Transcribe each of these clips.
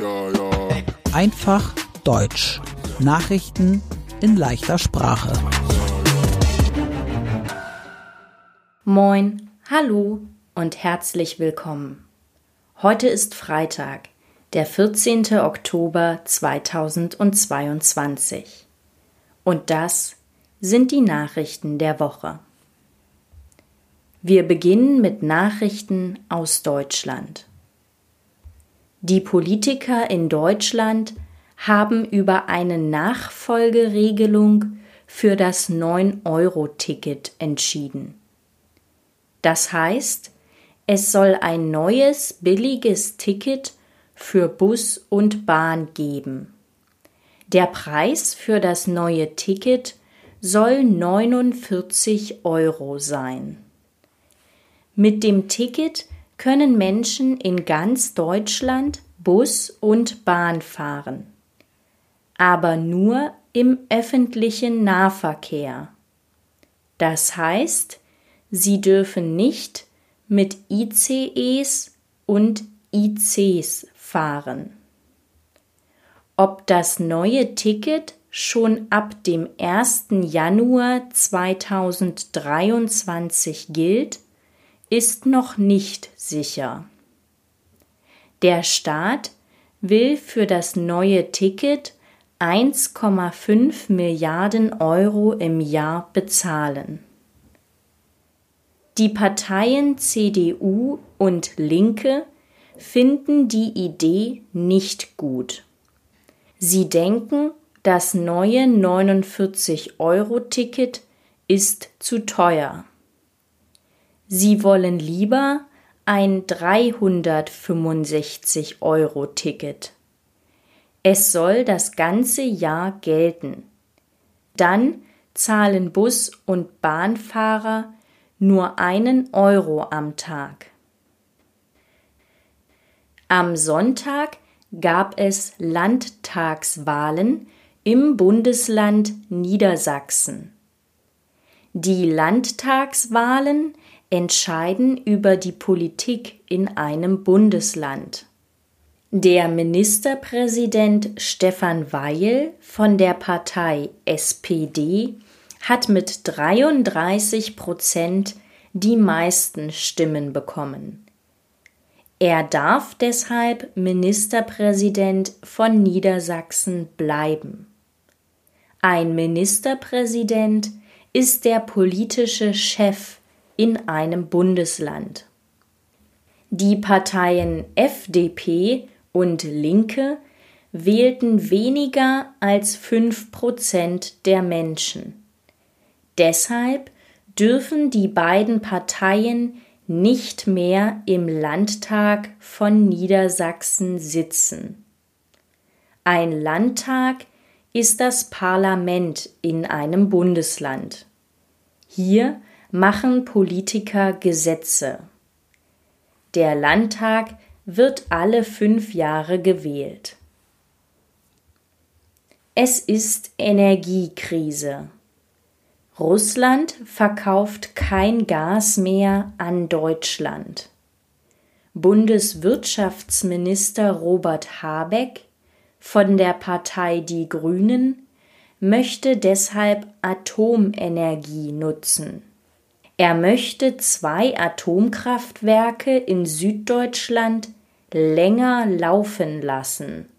Ja, ja. Einfach Deutsch. Nachrichten in leichter Sprache. Moin, hallo und herzlich willkommen. Heute ist Freitag, der 14. Oktober 2022. Und das sind die Nachrichten der Woche. Wir beginnen mit Nachrichten aus Deutschland. Die Politiker in Deutschland haben über eine Nachfolgeregelung für das 9-Euro-Ticket entschieden. Das heißt, es soll ein neues billiges Ticket für Bus und Bahn geben. Der Preis für das neue Ticket soll 49 Euro sein. Mit dem Ticket können Menschen in ganz Deutschland Bus und Bahn fahren, aber nur im öffentlichen Nahverkehr. Das heißt, sie dürfen nicht mit ICEs und ICs fahren. Ob das neue Ticket schon ab dem 1. Januar 2023 gilt, ist noch nicht sicher. Der Staat will für das neue Ticket 1,5 Milliarden Euro im Jahr bezahlen. Die Parteien CDU und Linke finden die Idee nicht gut. Sie denken, das neue 49-Euro-Ticket ist zu teuer. Sie wollen lieber ein 365 Euro Ticket. Es soll das ganze Jahr gelten. Dann zahlen Bus- und Bahnfahrer nur einen Euro am Tag. Am Sonntag gab es Landtagswahlen im Bundesland Niedersachsen. Die Landtagswahlen entscheiden über die Politik in einem Bundesland. Der Ministerpräsident Stefan Weil von der Partei SPD hat mit 33 Prozent die meisten Stimmen bekommen. Er darf deshalb Ministerpräsident von Niedersachsen bleiben. Ein Ministerpräsident ist der politische Chef in einem Bundesland. Die Parteien FDP und Linke wählten weniger als fünf Prozent der Menschen. Deshalb dürfen die beiden Parteien nicht mehr im Landtag von Niedersachsen sitzen. Ein Landtag ist das Parlament in einem Bundesland. Hier machen Politiker Gesetze. Der Landtag wird alle fünf Jahre gewählt. Es ist Energiekrise. Russland verkauft kein Gas mehr an Deutschland. Bundeswirtschaftsminister Robert Habeck von der Partei Die Grünen möchte deshalb Atomenergie nutzen. Er möchte zwei Atomkraftwerke in Süddeutschland länger laufen lassen.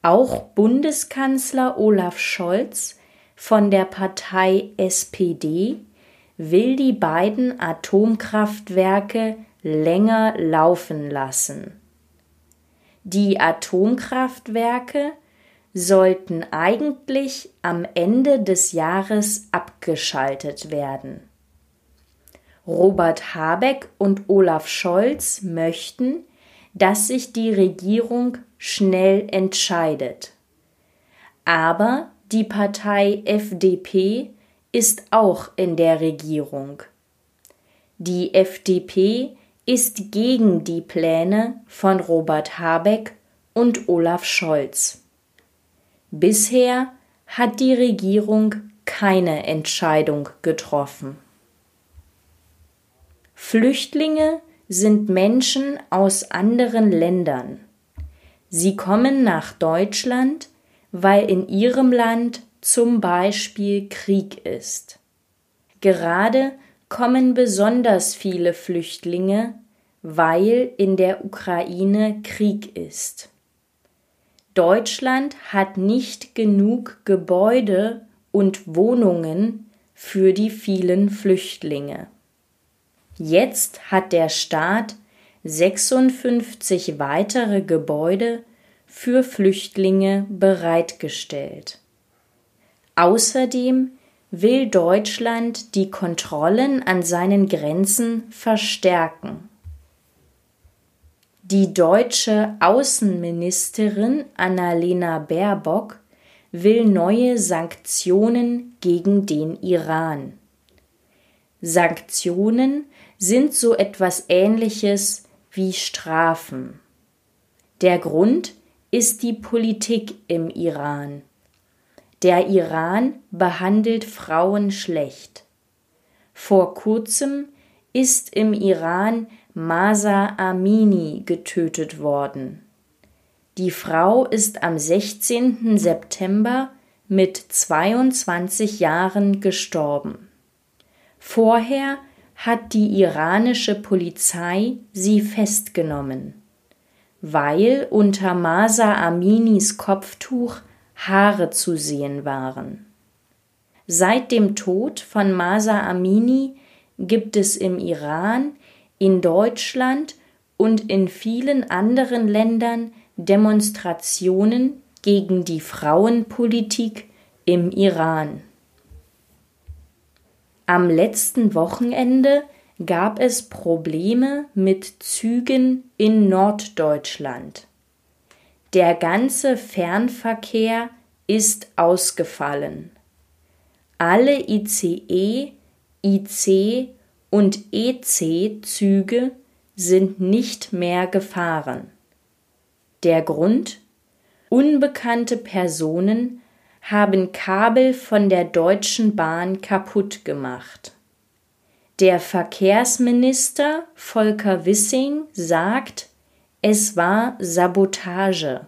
Auch Bundeskanzler Olaf Scholz von der Partei SPD will die beiden Atomkraftwerke länger laufen lassen. Die Atomkraftwerke sollten eigentlich am Ende des Jahres abgeschaltet werden. Robert Habeck und Olaf Scholz möchten, dass sich die Regierung schnell entscheidet. Aber die Partei FDP ist auch in der Regierung. Die FDP ist gegen die Pläne von Robert Habeck und Olaf Scholz. Bisher hat die Regierung keine Entscheidung getroffen. Flüchtlinge sind Menschen aus anderen Ländern. Sie kommen nach Deutschland, weil in ihrem Land zum Beispiel Krieg ist. Gerade kommen besonders viele Flüchtlinge, weil in der Ukraine Krieg ist. Deutschland hat nicht genug Gebäude und Wohnungen für die vielen Flüchtlinge. Jetzt hat der Staat 56 weitere Gebäude für Flüchtlinge bereitgestellt. Außerdem will Deutschland die Kontrollen an seinen Grenzen verstärken. Die deutsche Außenministerin Annalena Baerbock will neue Sanktionen gegen den Iran. Sanktionen sind so etwas Ähnliches wie Strafen. Der Grund ist die Politik im Iran. Der Iran behandelt Frauen schlecht. Vor kurzem ist im Iran Masa Amini getötet worden. Die Frau ist am 16. September mit 22 Jahren gestorben. Vorher hat die iranische Polizei sie festgenommen, weil unter Masa Aminis Kopftuch Haare zu sehen waren. Seit dem Tod von Masa Amini gibt es im Iran, in Deutschland und in vielen anderen Ländern Demonstrationen gegen die Frauenpolitik im Iran. Am letzten Wochenende gab es Probleme mit Zügen in Norddeutschland. Der ganze Fernverkehr ist ausgefallen. Alle ICE, IC und EC-Züge sind nicht mehr gefahren. Der Grund? Unbekannte Personen haben Kabel von der Deutschen Bahn kaputt gemacht. Der Verkehrsminister Volker Wissing sagt, es war Sabotage.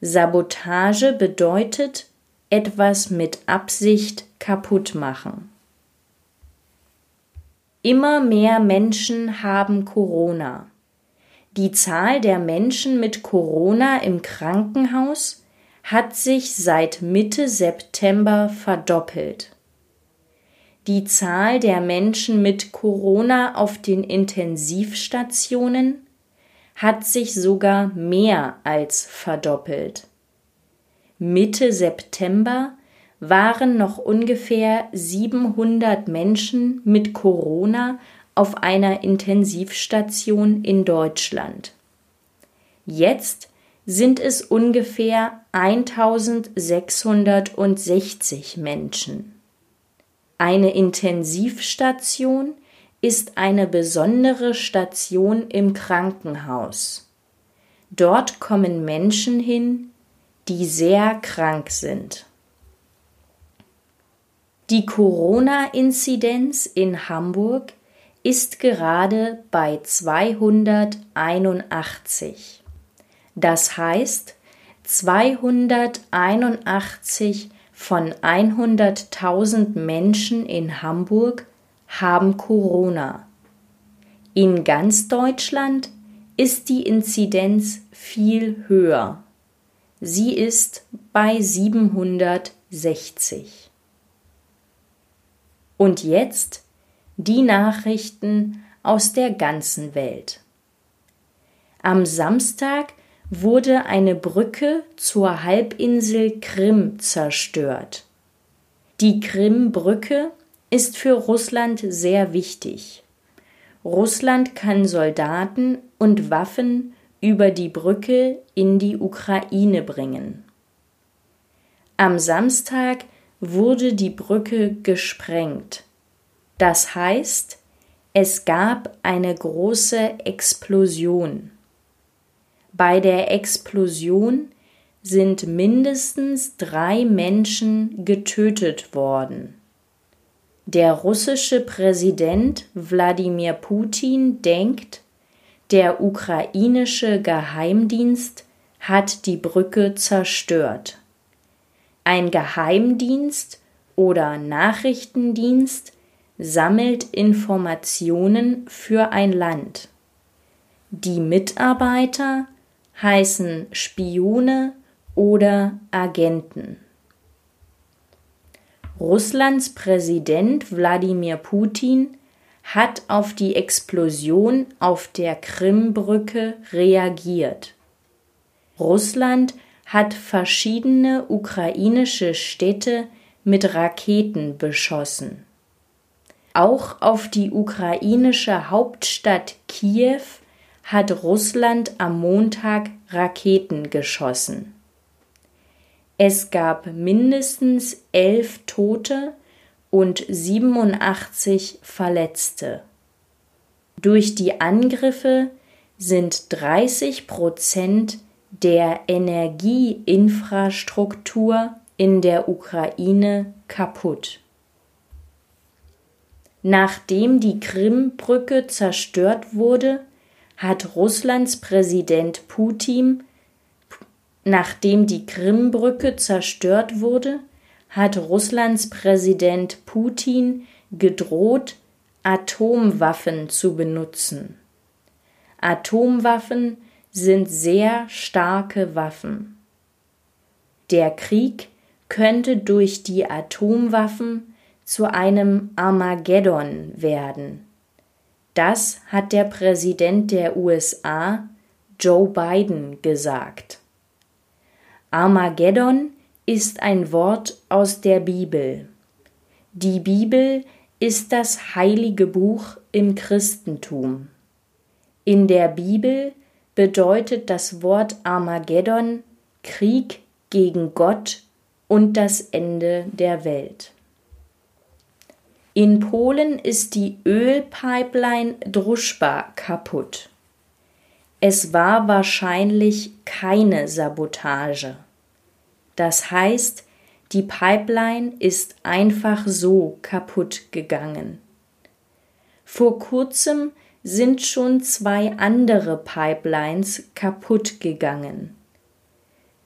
Sabotage bedeutet etwas mit Absicht kaputt machen. Immer mehr Menschen haben Corona. Die Zahl der Menschen mit Corona im Krankenhaus hat sich seit Mitte September verdoppelt. Die Zahl der Menschen mit Corona auf den Intensivstationen hat sich sogar mehr als verdoppelt. Mitte September waren noch ungefähr 700 Menschen mit Corona auf einer Intensivstation in Deutschland. Jetzt sind es ungefähr 1660 Menschen. Eine Intensivstation ist eine besondere Station im Krankenhaus. Dort kommen Menschen hin, die sehr krank sind. Die Corona-Inzidenz in Hamburg ist gerade bei 281. Das heißt, 281 von 100.000 Menschen in Hamburg haben Corona. In ganz Deutschland ist die Inzidenz viel höher. Sie ist bei 760. Und jetzt die Nachrichten aus der ganzen Welt. Am Samstag wurde eine Brücke zur Halbinsel Krim zerstört. Die Krim-Brücke ist für Russland sehr wichtig. Russland kann Soldaten und Waffen über die Brücke in die Ukraine bringen. Am Samstag wurde die Brücke gesprengt. Das heißt, es gab eine große Explosion. Bei der Explosion sind mindestens drei Menschen getötet worden. Der russische Präsident Wladimir Putin denkt, der ukrainische Geheimdienst hat die Brücke zerstört. Ein Geheimdienst oder Nachrichtendienst sammelt Informationen für ein Land. Die Mitarbeiter heißen Spione oder Agenten. Russlands Präsident Wladimir Putin hat auf die Explosion auf der Krimbrücke reagiert. Russland hat verschiedene ukrainische Städte mit Raketen beschossen. Auch auf die ukrainische Hauptstadt Kiew hat Russland am Montag Raketen geschossen. Es gab mindestens elf Tote und 87 Verletzte. Durch die Angriffe sind 30 Prozent der Energieinfrastruktur in der Ukraine kaputt. Nachdem die Krimbrücke zerstört wurde, hat Russlands Präsident Putin Nachdem die Krimbrücke zerstört wurde, hat Russlands Präsident Putin gedroht, Atomwaffen zu benutzen. Atomwaffen sind sehr starke Waffen. Der Krieg könnte durch die Atomwaffen zu einem Armageddon werden. Das hat der Präsident der USA, Joe Biden, gesagt. Armageddon ist ein Wort aus der Bibel. Die Bibel ist das heilige Buch im Christentum. In der Bibel bedeutet das Wort Armageddon Krieg gegen Gott und das Ende der Welt. In Polen ist die Ölpipeline Druschba kaputt. Es war wahrscheinlich keine Sabotage. Das heißt, die Pipeline ist einfach so kaputt gegangen. Vor kurzem sind schon zwei andere Pipelines kaputt gegangen.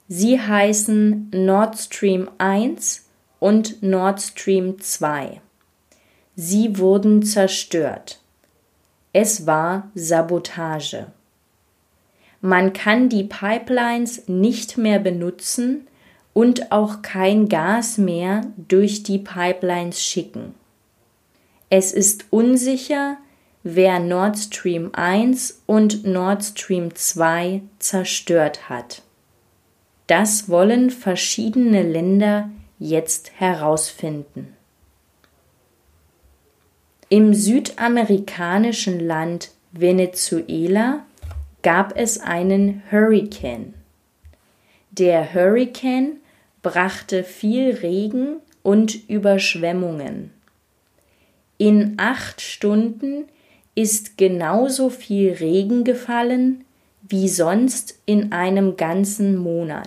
Sie heißen Nord Stream 1 und Nord Stream 2. Sie wurden zerstört. Es war Sabotage. Man kann die Pipelines nicht mehr benutzen, und auch kein Gas mehr durch die Pipelines schicken. Es ist unsicher, wer Nord Stream 1 und Nord Stream 2 zerstört hat. Das wollen verschiedene Länder jetzt herausfinden. Im südamerikanischen Land Venezuela gab es einen Hurricane. Der Hurricane brachte viel Regen und Überschwemmungen. In acht Stunden ist genauso viel Regen gefallen wie sonst in einem ganzen Monat.